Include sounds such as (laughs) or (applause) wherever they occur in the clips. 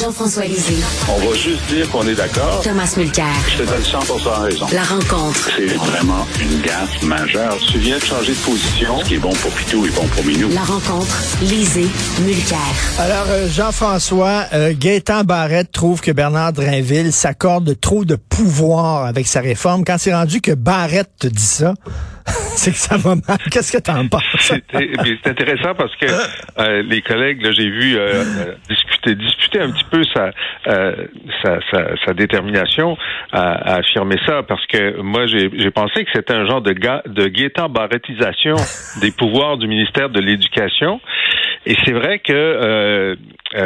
Jean-François Lisée. On va juste dire qu'on est d'accord. Thomas Mulcair. Je te donne 100 raison. La rencontre. C'est vraiment une gaffe majeure. Tu viens de changer de position. Ce qui est bon pour Pitou est bon pour Minou. La rencontre. Lisée. Mulcair. Alors, euh, Jean-François, euh, Gaétan Barrette trouve que Bernard Drinville s'accorde trop de pouvoir avec sa réforme. Quand c'est rendu que Barrette te dit ça, (laughs) c'est que ça va mal. Qu'est-ce que t'en penses? C'est intéressant parce que euh, les collègues, là, j'ai vu euh, euh, discuter, discuter un petit peu sa, sa, sa, sa, détermination à, à, affirmer ça parce que moi, j'ai pensé que c'était un genre de, ga, de guettant barrettisation (laughs) des pouvoirs du ministère de l'Éducation. Et c'est vrai que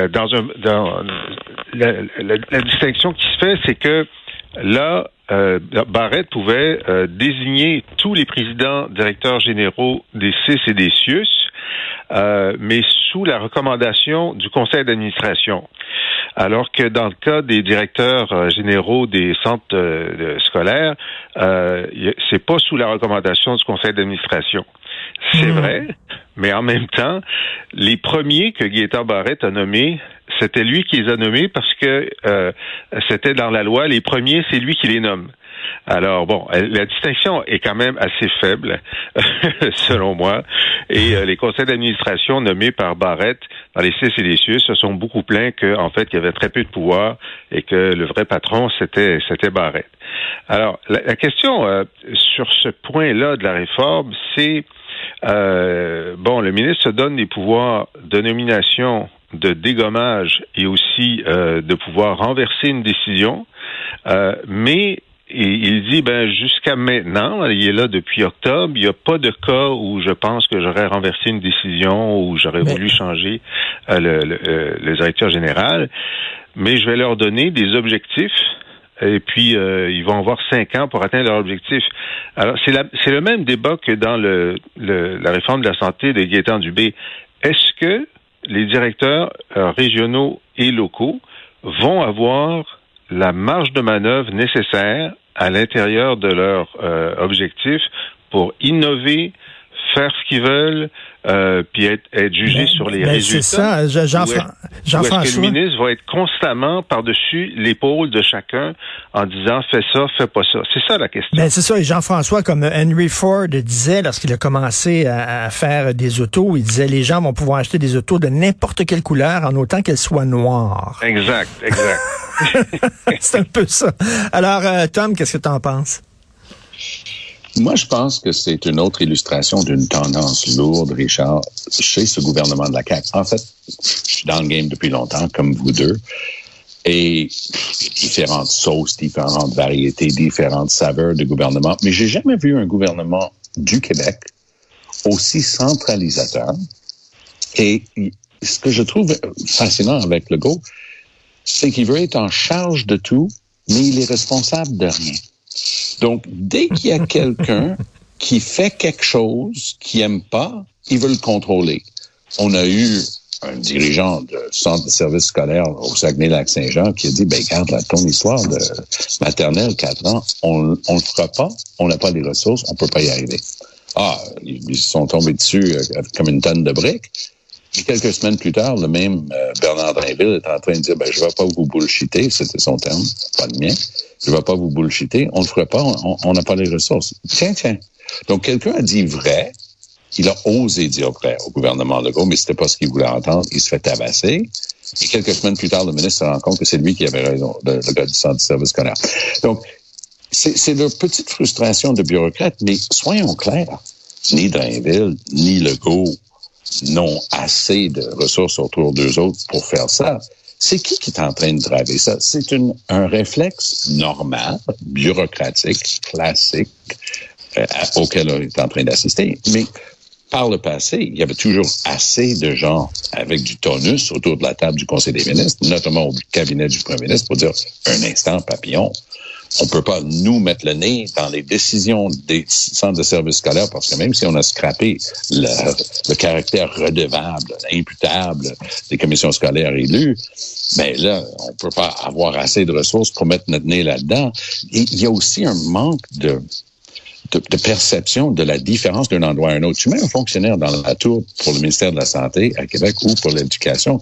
dans, un, dans la, la, la distinction qui se fait, c'est que là, euh, Barrett pouvait euh, désigner tous les présidents directeurs généraux des CIS et des CIUS, euh, mais sous la recommandation du conseil d'administration. Alors que dans le cas des directeurs euh, généraux des centres scolaires, c'est pas sous la recommandation du conseil d'administration. C'est hmm. vrai, mais en même temps, les premiers que Gaétan Barrett a nommés, c'était lui qui les a nommés parce que euh, c'était dans la loi. Les premiers, c'est lui qui les nomme. Alors bon, la distinction est quand même assez faible, (laughs) selon moi. Et euh, les conseils d'administration nommés par Barrett dans les CIS et les CIUS se sont beaucoup plaints qu'en fait, il y avait très peu de pouvoir et que le vrai patron, c'était c'était Barrett. Alors, la, question euh, sur ce point-là de la réforme, c'est bon, le ministre se donne des pouvoirs de nomination de dégommage et aussi euh, de pouvoir renverser une décision, euh, mais il dit ben jusqu'à maintenant, il est là depuis octobre, il n'y a pas de cas où je pense que j'aurais renversé une décision ou j'aurais voulu changer euh, le, le, le, directeur général, mais je vais leur donner des objectifs. Et puis ils vont avoir cinq ans pour atteindre leur objectif. Alors c'est c'est le même débat que dans le, la réforme de la santé de Gaétan Dubé. Est-ce que les directeurs euh, régionaux et locaux vont avoir la marge de manœuvre nécessaire à l'intérieur de leur euh, objectif pour innover, faire ce qu'ils veulent, euh, puis être, être jugé ben, sur les ben, résultats. C'est ça, Jean-François. Jean est-ce que le ministre va être constamment par-dessus l'épaule de chacun en disant fais ça, fais pas ça. C'est ça la question. Ben, c'est ça. Et Jean-François, comme Henry Ford disait lorsqu'il a commencé à, faire des autos, il disait les gens vont pouvoir acheter des autos de n'importe quelle couleur en autant qu'elles soient noires. Exact, exact. (laughs) c'est un peu ça. Alors, euh, Tom, qu'est-ce que tu en penses? Moi, je pense que c'est une autre illustration d'une tendance lourde, Richard, chez ce gouvernement de la CAQ. En fait, je suis dans le game depuis longtemps, comme vous deux, et différentes sauces, différentes variétés, différentes saveurs de gouvernement, mais j'ai jamais vu un gouvernement du Québec aussi centralisateur. Et ce que je trouve fascinant avec le Go, c'est qu'il veut être en charge de tout, mais il est responsable de rien. Donc, dès qu'il y a quelqu'un qui fait quelque chose qu'il n'aime pas, il veut le contrôler. On a eu un dirigeant de centre de services scolaires au Saguenay-Lac-Saint-Jean qui a dit, ben, garde ton histoire de maternelle, 4 ans, on, on le fera pas, on n'a pas les ressources, on peut pas y arriver. Ah, ils sont tombés dessus euh, comme une tonne de briques. Quelques semaines plus tard, le même euh, Bernard Drinville est en train de dire, ben, je vais pas vous bullshiter, c'était son terme, pas le mien. Je vais pas vous bullshiter. On le ferait pas, on n'a pas les ressources. Tiens, tiens. Donc, quelqu'un a dit vrai. Il a osé dire vrai au gouvernement Legault, mais c'était pas ce qu'il voulait entendre. Il se fait tabasser. Et quelques semaines plus tard, le ministre se rend compte que c'est lui qui avait raison, le, gars du centre de service scolaire. Donc, c'est leur petite frustration de bureaucrate, mais soyons clairs. Ni Drainville, ni Legault n'ont assez de ressources autour d'eux autres pour faire ça. C'est qui qui est en train de draver ça? C'est un réflexe normal, bureaucratique, classique, euh, auquel on est en train d'assister. Mais par le passé, il y avait toujours assez de gens avec du tonus autour de la table du Conseil des ministres, notamment au cabinet du Premier ministre, pour dire un instant, papillon, on peut pas nous mettre le nez dans les décisions des centres de services scolaires parce que même si on a scrappé le, caractère redevable, imputable des commissions scolaires élues, ben là, on peut pas avoir assez de ressources pour mettre notre nez là-dedans. Il y a aussi un manque de de, perception de la différence d'un endroit à un autre. Tu mets un fonctionnaire dans la tour pour le ministère de la Santé à Québec ou pour l'éducation,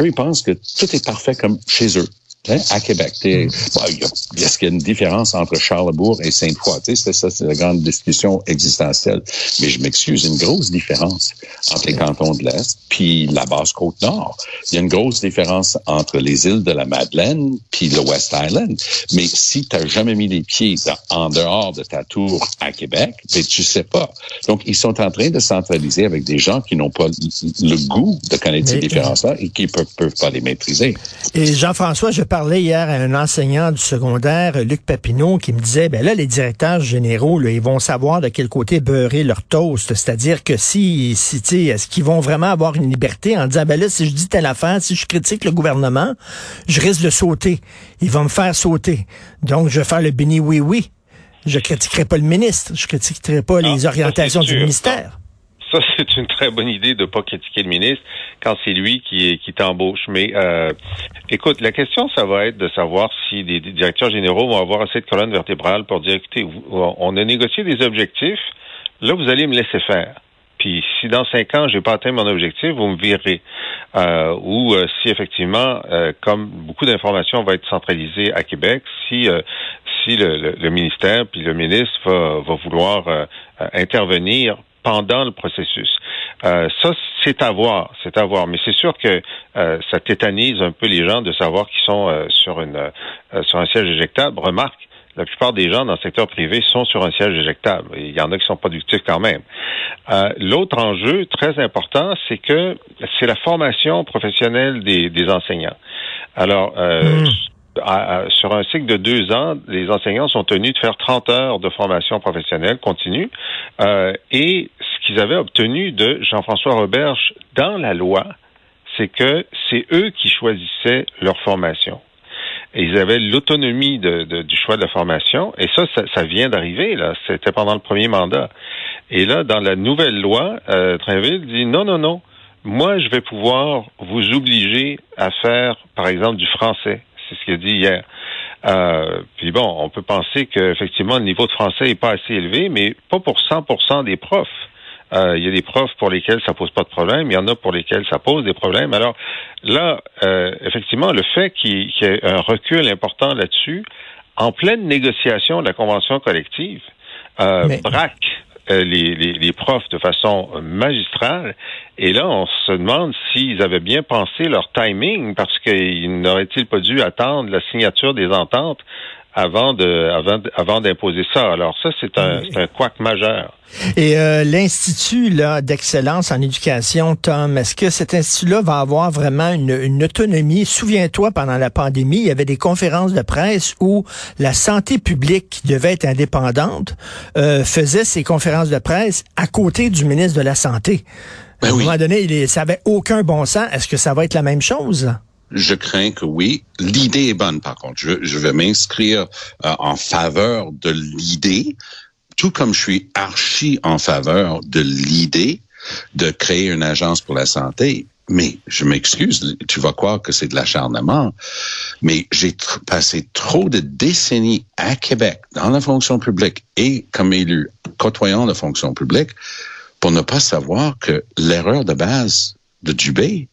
eux, ils pensent que tout est parfait comme chez eux. Hein, à Québec. Mm. il y a, ce qu'il y a une différence entre Charlebourg et Sainte-Foy? C'est ça, c'est la grande discussion existentielle. Mais je m'excuse, une grosse différence entre les cantons de l'Est puis la Basse-Côte-Nord. Il y a une grosse différence entre les îles de la Madeleine puis le West Island. Mais si tu n'as jamais mis les pieds en dehors de ta tour à Québec, ben, tu sais pas. Donc, ils sont en train de centraliser avec des gens qui n'ont pas le goût de connaître ces différences-là et qui peuvent, peuvent pas les maîtriser. Et Jean-François, je parlais hier à un enseignant du secondaire, Luc Papineau, qui me disait, ben là, les directeurs généraux, ils vont savoir de quel côté beurrer leur toast. C'est-à-dire que si, si est-ce qu'ils vont vraiment avoir une liberté en disant, ben là, si je dis telle affaire, si je critique le gouvernement, je risque de sauter. Ils vont me faire sauter. Donc, je vais faire le béni oui-oui. Je critiquerai pas le ministre. Je critiquerai pas les orientations du ministère. (laughs) C'est une très bonne idée de ne pas critiquer le ministre quand c'est lui qui, qui t'embauche. Mais euh, écoute, la question, ça va être de savoir si les directeurs généraux vont avoir assez de colonne vertébrale pour dire, écoutez, on a négocié des objectifs, là, vous allez me laisser faire. Puis si dans cinq ans, j'ai pas atteint mon objectif, vous me virez. Euh, ou euh, si effectivement, euh, comme beaucoup d'informations vont être centralisées à Québec, si si le, le, ministère puis le ministre va, va vouloir intervenir pendant le processus. Euh, ça, c'est à voir, c'est à voir. Mais c'est sûr que euh, ça tétanise un peu les gens de savoir qu'ils sont euh, sur une sur un siège éjectable. Remarque, la plupart des gens dans le secteur privé sont sur un siège éjectable. Il y en a qui sont productifs quand même. L'autre enjeu très important, c'est que c'est la formation professionnelle des, des enseignants. Alors, mmh sur un cycle de deux ans, les enseignants sont tenus de faire 30 heures de formation professionnelle continue. Euh, et qu'ils avaient obtenu de Jean-François Roberge dans la loi, c'est que c'est eux qui choisissaient leur formation. Et ils avaient l'autonomie du choix de la formation. Et ça, ça, vient d'arriver. là. C'était pendant le premier mandat. Et là, dans la nouvelle loi, euh, dit non, non, non. Moi, je vais pouvoir vous obliger à faire, par exemple, du français c'est ce qu'il a dit hier. Euh, puis bon, on peut penser qu'effectivement, le niveau de français n'est pas assez élevé, mais pas pour 100% des profs. Euh, il y a des profs pour lesquels ça pose pas de problème, il y en a pour lesquels ça pose des problèmes. Alors là, euh, effectivement, le fait qu'il y ait un recul important là-dessus, en pleine négociation de la convention collective, braque euh, les, les, les, profs de façon magistrale. Et là, on se demande s'ils avaient bien pensé leur timing, parce qu'ils n'auraient-ils pas dû attendre la signature des ententes avant de avant, avant d'imposer ça. Alors ça, c'est un, c'est un couac majeur. Et euh, l'institut là d'excellence en éducation, Tom, est-ce que cet institut-là va avoir vraiment une, une autonomie? Souviens-toi, pendant la pandémie, il y avait des conférences de presse où la santé publique, qui devait être indépendante, euh, faisait ses conférences de presse à côté du ministre de la santé. Ben à un moment donné, il, ça avait aucun bon sens. Est-ce que ça va être la même chose? Je crains que oui. L'idée est bonne, par contre. Je, je vais m'inscrire euh, en faveur de l'idée, tout comme je suis archi en faveur de l'idée de créer une agence pour la santé. Mais je m'excuse, tu vas croire que c'est de l'acharnement, mais j'ai passé trop de décennies à Québec, dans la fonction publique et comme élu, côtoyant la fonction publique, pour ne pas savoir que l'erreur de base de Dubé,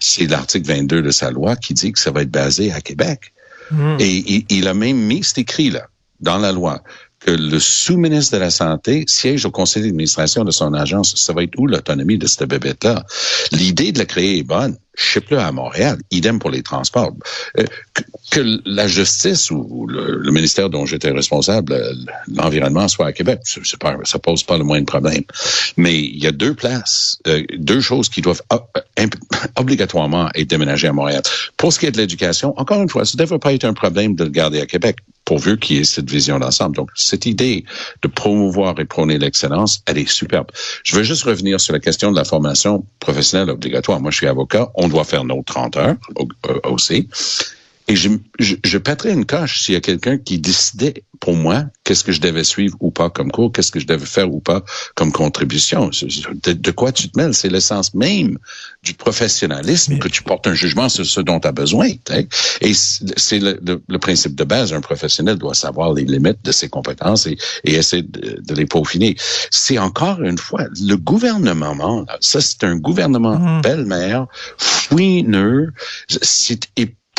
c'est l'article 22 de sa loi qui dit que ça va être basé à Québec. Hmm. Et il, a même mis cet écrit-là dans la loi que le sous-ministre de la Santé siège au conseil d'administration de son agence. Ça va être où l'autonomie de cette bébête-là? L'idée de la créer est bonne. Je sais à Montréal. Idem pour les transports. Euh, que, la justice ou le, ministère dont j'étais responsable, euh, l'environnement soit à Québec, pas, ça pose pas le moindre problème. Mais il y a deux places, euh, deux choses qui doivent (laughs) obligatoirement être déménagées à Montréal. Pour ce qui est de l'éducation, encore une fois, ça ne devrait pas être un problème de le garder à Québec pourvu qu'il y ait cette vision d'ensemble. Donc, cette idée de promouvoir et prôner l'excellence, elle est superbe. Je veux juste revenir sur la question de la formation professionnelle obligatoire. Moi, je suis avocat. On doit faire nos 30 heures euh, aussi. Et je, je, je pèterais une coche s'il y a quelqu'un qui décidait pour moi qu'est-ce que je devais suivre ou pas comme cours, qu'est-ce que je devais faire ou pas comme contribution. De, de quoi tu te mêles? C'est l'essence même du professionnalisme que tu portes un jugement sur ce dont tu as besoin. T'sais. Et c'est le, le, le, principe de base. Un professionnel doit savoir les limites de ses compétences et, et essayer de, de, les peaufiner. C'est encore une fois, le gouvernement, ça c'est un gouvernement mmh. belle-mère, fouineux, c'est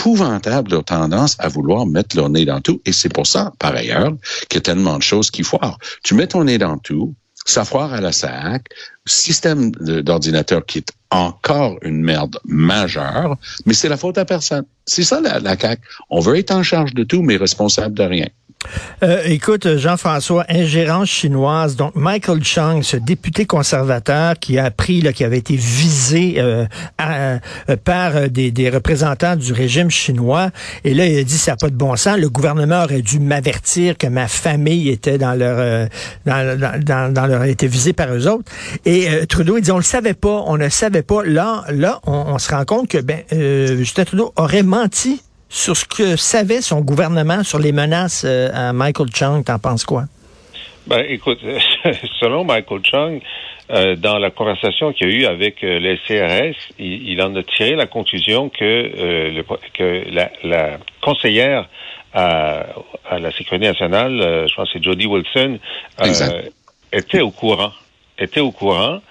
épouvantable leur tendance à vouloir mettre leur nez dans tout. Et c'est pour ça, par ailleurs, qu'il y a tellement de choses qui foirent. Tu mets ton nez dans tout, ça foire à la SAC, système d'ordinateur qui est encore une merde majeure, mais c'est la faute à personne. C'est ça la, la. On veut être en charge de tout, mais responsable de rien. Euh, écoute, Jean-François, ingérence chinoise. Donc, Michael Chung, ce député conservateur qui a appris qu'il avait été visé euh, euh, par des, des, représentants du régime chinois. Et là, il a dit, ça n'a pas de bon sens. Le gouvernement aurait dû m'avertir que ma famille était dans leur, euh, dans, dans, dans, leur, était visée par eux autres. Et euh, Trudeau, il dit, on le savait pas, on ne savait pas. Là, là, on, on se rend compte que ben, Justin Trudeau aurait menti sur ce que savait son gouvernement sur les menaces euh, à Michael Chung. T'en penses quoi? Ben, écoute, (laughs) selon Michael Chung, euh, dans la conversation qu'il a eue avec euh, les CRS, il, il, en a tiré la conclusion que, euh, le, que la, la, conseillère à, à, la sécurité nationale, euh, je pense que c'est Jody Wilson, était au courant. Était au courant.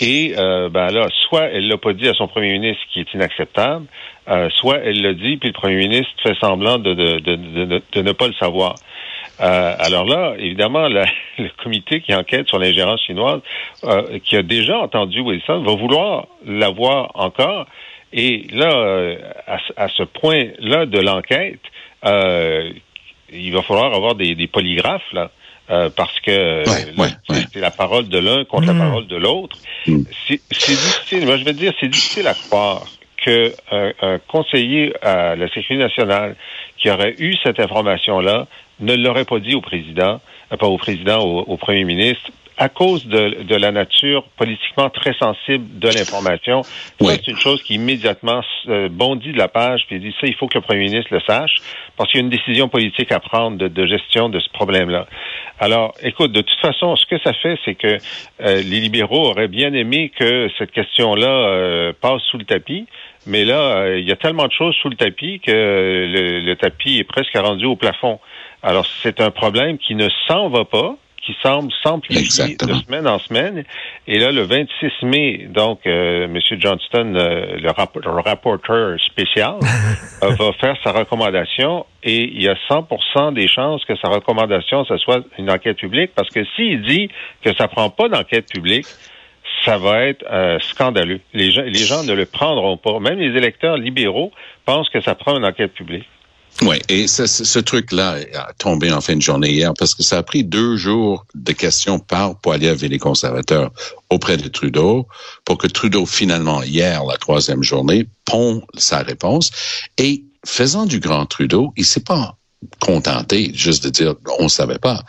Et ben là, soit elle l'a pas dit à son premier ministre, qui est inacceptable, euh, soit elle le dit, puis le premier ministre fait semblant de, de, de, de ne pas le savoir. Euh, alors là, évidemment, la, (laughs) le comité qui enquête sur l'ingérence chinoise, euh, qui a déjà entendu Wilson, va vouloir l'avoir encore. Et là, euh, à, à, ce point-là de l'enquête, euh, il va falloir avoir des, des polygraphes là. Euh, parce que ouais, ouais, ouais. c'est la parole de l'un contre mmh. la parole de l'autre. Mmh. C'est difficile, moi je vais dire, c'est difficile à croire qu'un un conseiller à la Sécurité nationale qui aurait eu cette information-là ne l'aurait pas dit au président, euh, pas au président, au, au, premier ministre, à cause de, de, la nature politiquement très sensible de l'information. Oui. c'est une chose qui immédiatement euh, bondit de la page puis dit ça, il faut que le premier ministre le sache parce qu'il y a une décision politique à prendre de, de gestion de ce problème-là. Alors, écoute, de toute façon, ce que ça fait, c'est que euh, les libéraux auraient bien aimé que cette question-là euh, passe sous le tapis. Mais là, euh, il y a tellement de choses sous le tapis que le, le tapis est presque rendu au plafond. Alors, c'est un problème qui ne s'en va pas, qui semble s'amplifier de semaine en semaine. Et là, le 26 mai, donc, euh, M. Johnston, euh, le, rap le, rapporteur spécial, (laughs) euh, va faire sa recommandation et il y a 100 des chances que sa recommandation, ce soit une enquête publique parce que s'il dit que ça prend pas d'enquête publique, ça va être euh, scandaleux. Les gens, les gens ne le prendront pas. Même les électeurs libéraux pensent que ça prend une enquête publique. Oui, et ce, truc-là a tombé en fin de journée hier parce que ça a pris deux jours de questions par Poiliev et les conservateurs auprès de Trudeau pour que Trudeau, finalement, hier, la troisième journée, pond sa réponse. Et faisant du grand Trudeau, il s'est pas contenté juste de dire on savait pas.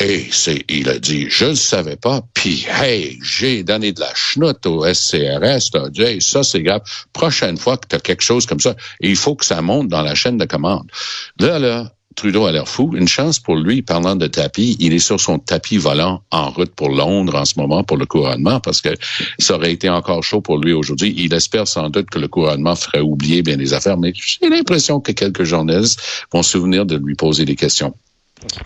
Et il a dit, je ne savais pas, puis hey, j'ai donné de la chenoute au SCRS, t'as dit, ça c'est grave. Prochaine fois que tu as quelque chose comme ça, il faut que ça monte dans la chaîne de commande. Là, là, Trudeau a l'air fou. Une chance pour lui, parlant de tapis, il est sur son tapis volant en route pour Londres en ce moment pour le couronnement parce que ça aurait été encore chaud pour lui aujourd'hui. Il espère sans doute que le couronnement ferait oublier bien les affaires, mais j'ai l'impression que quelques journalistes vont se souvenir de lui poser des questions.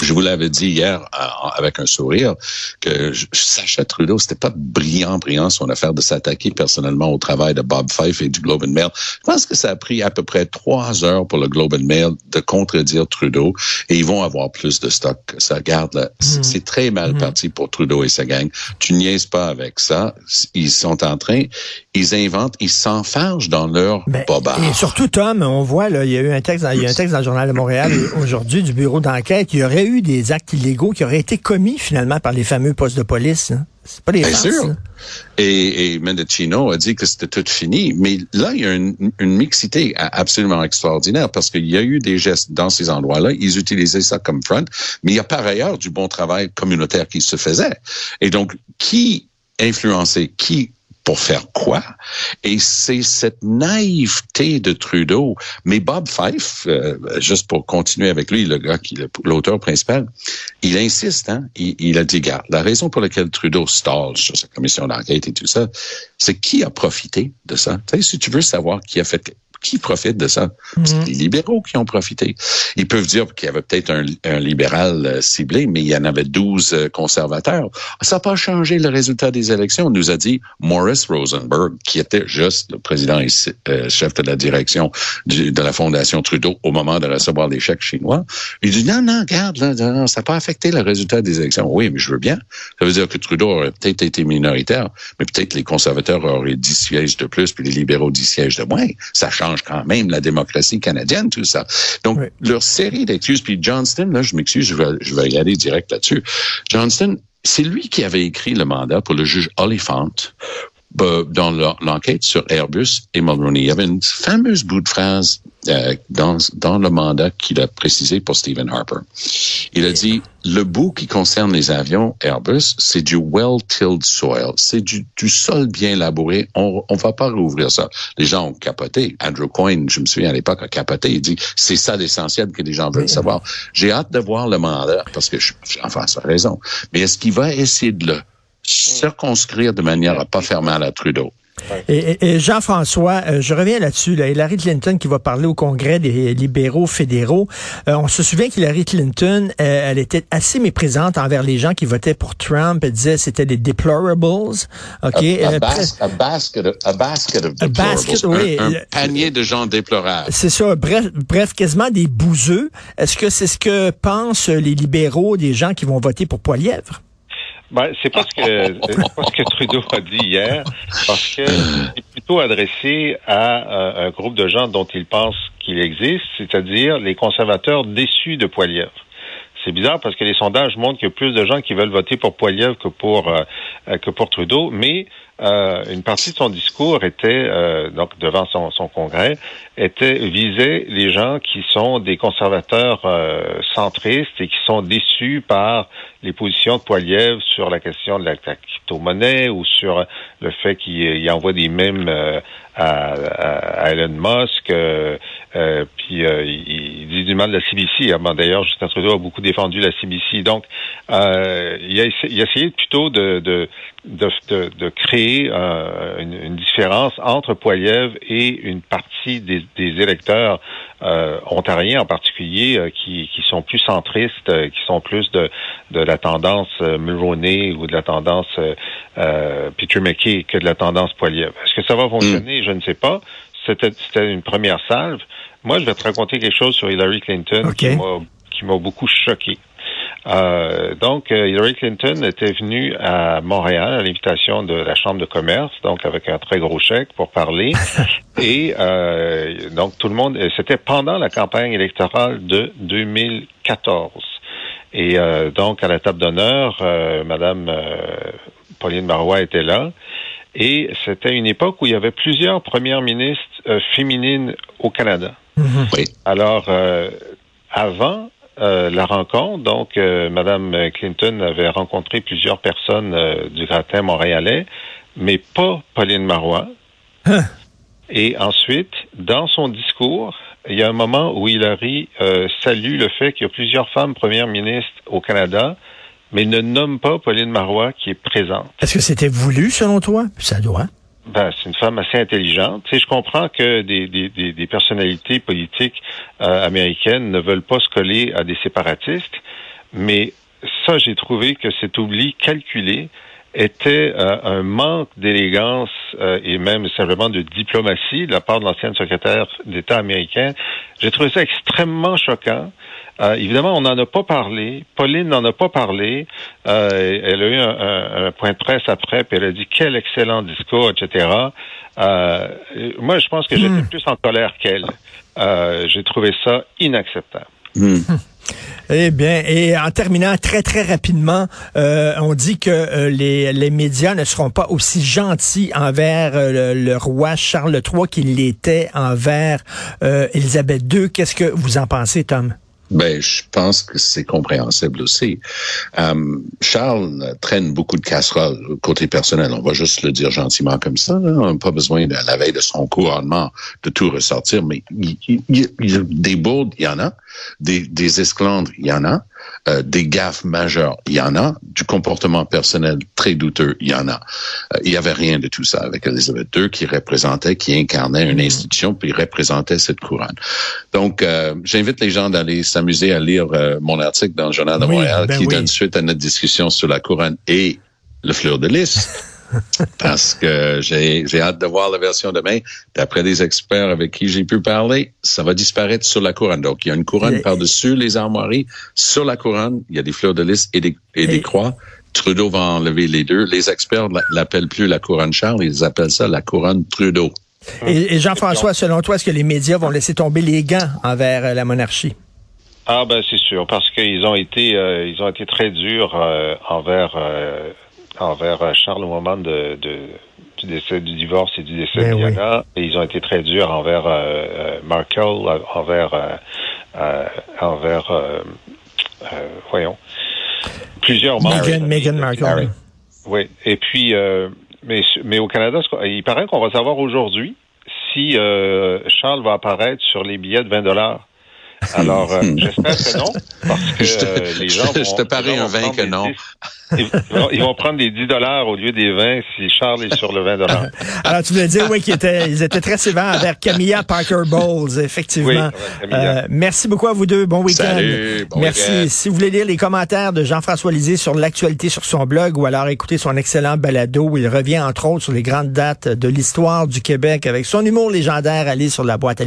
Je vous l'avais dit hier euh, avec un sourire que Sacha Trudeau, c'était pas brillant, brillant son affaire de s'attaquer personnellement au travail de Bob Fife et du Globe and Mail. Je pense que ça a pris à peu près trois heures pour le Globe and Mail de contredire Trudeau et ils vont avoir plus de stock. Ça garde. Mmh. C'est très mal mmh. parti pour Trudeau et sa gang. Tu niaises pas avec ça. Ils sont en train, ils inventent, ils s'enfargent dans leur ben, bobard. Et surtout, Tom, on voit, là, il y a eu un texte, il y a un texte dans le Journal de Montréal aujourd'hui du bureau d'enquête. Il y aurait eu des actes illégaux qui auraient été commis finalement par les fameux postes de police. Hein? C'est pas des Bien sûr. Et, et Mendocino a dit que c'était tout fini. Mais là, il y a une, une mixité absolument extraordinaire parce qu'il y a eu des gestes dans ces endroits-là. Ils utilisaient ça comme front. Mais il y a par ailleurs du bon travail communautaire qui se faisait. Et donc, qui influençait, qui pour faire quoi? Et c'est cette naïveté de Trudeau. Mais Bob Fife, euh, juste pour continuer avec lui, le gars qui l'auteur principal, il insiste, hein? Il, a dit, garde, la raison pour laquelle Trudeau stall sur sa commission d'enquête et tout ça, c'est qui a profité de ça? Tu sais, si tu veux savoir qui a fait qui profite de ça? C'est mhm. les libéraux qui ont profité. Ils peuvent dire qu'il y avait peut-être un, libéral euh, ciblé, mais il y en avait 12 euh, conservateurs. Ça n'a pas changé le résultat des élections. On nous a dit Morris Rosenberg, qui était juste le président et euh, chef de la direction de la Fondation Trudeau au moment de recevoir les chèques chinois. Il dit non, non, regarde, là, ça n'a pas affecté le résultat des élections. Oui, mais je veux bien. Ça veut dire que Trudeau aurait peut-être été minoritaire, mais peut-être les conservateurs auraient 10 sièges de plus, puis les libéraux 10 sièges de moins. Ça change quand même la démocratie canadienne, tout ça. Donc, leur série d'excuses, puis Johnston, là, je m'excuse, je vais, je vais y aller direct là-dessus. Johnston, c'est lui qui avait écrit le mandat pour le juge Oliphant dans l'enquête sur Airbus et Mulroney. Il y avait une fameuse bout de phrase euh, dans, dans le mandat qu'il a précisé pour Stephen Harper. Il a dit, le bout qui concerne les avions Airbus, c'est du well-tilled soil, c'est du, du, sol bien labouré. On on va pas rouvrir ça. Les gens ont capoté. Andrew Coyne, je me souviens à l'époque, a capoté. Il dit, c'est ça l'essentiel que les gens veulent savoir. J'ai hâte de voir le mandat parce que, je, enfin, ça a raison. Mais est-ce qu'il va essayer de le circonscrire de manière à pas faire mal à Trudeau. Et, Jean-François, euh, je reviens là-dessus. Hillary Clinton qui va parler au Congrès des libéraux fédéraux. Euh, on se souvient qu'Hillary Clinton, euh, elle était assez méprisante envers les gens qui votaient pour Trump. Elle disait c'était des deplorables. Ok? A, basket, of, deplorables. un, panier de gens déplorables. C'est ça. Bref, bref, quasiment des bouseux. Est-ce que c'est ce que pensent les libéraux des gens qui vont voter pour Poilièvre? Ben, c'est pas ce que pas ce que Trudeau a dit hier, parce que c'est plutôt adressé à euh, un groupe de gens dont il pense qu'il existe, c'est-à-dire les conservateurs déçus de Poilievre. C'est bizarre parce que les sondages montrent qu'il y a plus de gens qui veulent voter pour Poilievre que pour euh, que pour Trudeau, mais euh, une partie de son discours était, euh, donc devant son, son, congrès, était visait les gens qui sont des conservateurs euh, centristes et qui sont déçus par les positions de Poiliev sur la question de la, crypto-monnaie ou sur le fait qu'il envoie des mèmes à, à, Elon Musk, puis il, dit du mal de la CBC. Ah, d'ailleurs, Justin Trudeau a beaucoup défendu la CBC. Donc, il a, il, a, essayé plutôt de, de, de, de créer euh, une, différence entre Poiliev et une partie des, électeurs euh, ontariens en particulier euh, qui, sont plus centristes, qui sont plus de, de la tendance Mulroney ou de la tendance Peter McKay que de la tendance Poiliev. Est-ce que ça va fonctionner? Je ne sais pas. C'était une première salve. Moi, je vais te raconter quelque chose sur Hillary Clinton qui m'a beaucoup choqué. Euh, donc, euh, Hillary Clinton était venue à Montréal à l'invitation de la Chambre de commerce, donc avec un très gros chèque pour parler. (laughs) Et euh, donc, tout le monde, c'était pendant la campagne électorale de 2014. Et donc, à la table d'honneur, Madame Pauline Marois était là. Et c'était une époque où il y avait plusieurs premières ministres féminines au Canada. Mm-hmm. Oui. Alors, avant, euh, la rencontre. Donc, euh, Madame Clinton avait rencontré plusieurs personnes euh, du gratin montréalais, mais pas Pauline Marois. Hein? Et ensuite, dans son discours, il y a un moment où Hillary salue le fait qu'il y a plusieurs femmes premières ministres au Canada, mais ne nomme pas Pauline Marois qui est présente. Est-ce que c'était voulu selon toi? Ça doit. Ben, c'est une femme assez intelligente. Tu sais, je comprends que des, des, des, personnalités politiques euh, américaines ne veulent pas se coller à des séparatistes, mais ça, j'ai trouvé que cet oubli calculé était euh, un manque d'élégance euh, et même simplement de diplomatie de la part de l'ancienne secrétaire d'État américaine. J'ai trouvé ça extrêmement choquant. Euh, évidemment, on n'en a pas parlé. Pauline n'en a pas parlé. Euh, elle a eu un, un, point de presse après, puis elle a dit quel excellent discours, etc. Euh, moi, je pense que j'étais hmm. plus en colère qu'elle. J'ai trouvé ça inacceptable. Hmm. (laughs) Eh bien, et en terminant très très rapidement, on dit que les, les médias ne seront pas aussi gentils envers le, roi Charles III qu'ils l'étaient envers Élisabeth II. Qu'est-ce que vous en pensez, Tom? Ben, je pense que c'est compréhensible aussi. Euh, Charles traîne beaucoup de casseroles côté personnel. On va juste le dire gentiment comme ça. Là. On n'a pas besoin de la veille de son couronnement de tout ressortir, mais il, il, il, des bourdes, il y en a. Des, des esclandres, il y en a. Euh, des gaffes majeures, il y en a. Du comportement personnel très douteux, il y en a. Euh, il y avait rien de tout ça avec Elizabeth II qui représentait, qui incarnait une institution, puis représentait cette couronne. Donc, euh, j'invite les gens d'aller s'amuser à lire euh, mon article dans le Journal de Oui, Montréal ben qui oui. donne suite à notre discussion sur la couronne et le fleur de lys. (laughs) Parce que j'ai j'ai hâte de voir la version demain. D'après des experts avec qui j'ai pu parler, ça va disparaître sur la couronne. Donc, il y a une couronne par-dessus les armoiries. Sur la couronne, il y a des fleurs de lys et des, et des Et- croix. Trudeau va enlever les deux. Les experts la- l'appellent plus la couronne Charles, ils appellent ça la couronne Trudeau. Et, et Jean-François, selon toi, est-ce que les médias vont laisser tomber les gants envers euh, la monarchie? Ah ben c'est sûr parce qu'ils ont été euh, ils ont été très durs euh, envers euh, envers euh, Charles au moment de, de du décès du divorce et du décès Ben de oui. Diana et ils ont été très durs envers euh, euh, Markle envers euh, envers voyons plusieurs membres Meghan, Meghan Markle. Oui et puis mais mais au Canada il paraît qu'on va savoir aujourd'hui si Charles va apparaître sur les billets de 20 dollars. Alors, euh, j'espère que non, parce que (laughs) Je te- euh, les gens je vont, te parie un vont 20 prendre que des non. 10 Ils vont, ils vont prendre les 10 dollars au lieu des 20 si Charles est sur le 20 dollars. (laughs) Alors, tu voulais dire, oui, qu'ils étaient, ils étaient très sévères envers Camilla Parker Bowles, effectivement. Oui. Euh, merci beaucoup à vous deux. Bon week-end. Salut, bon merci. week-end. Si vous voulez lire les commentaires de Jean-François Lisée sur l'actualité sur son blog ou alors écouter son excellent balado où il revient entre autres sur les grandes dates de l'histoire du Québec avec son humour légendaire, allez sur la boîte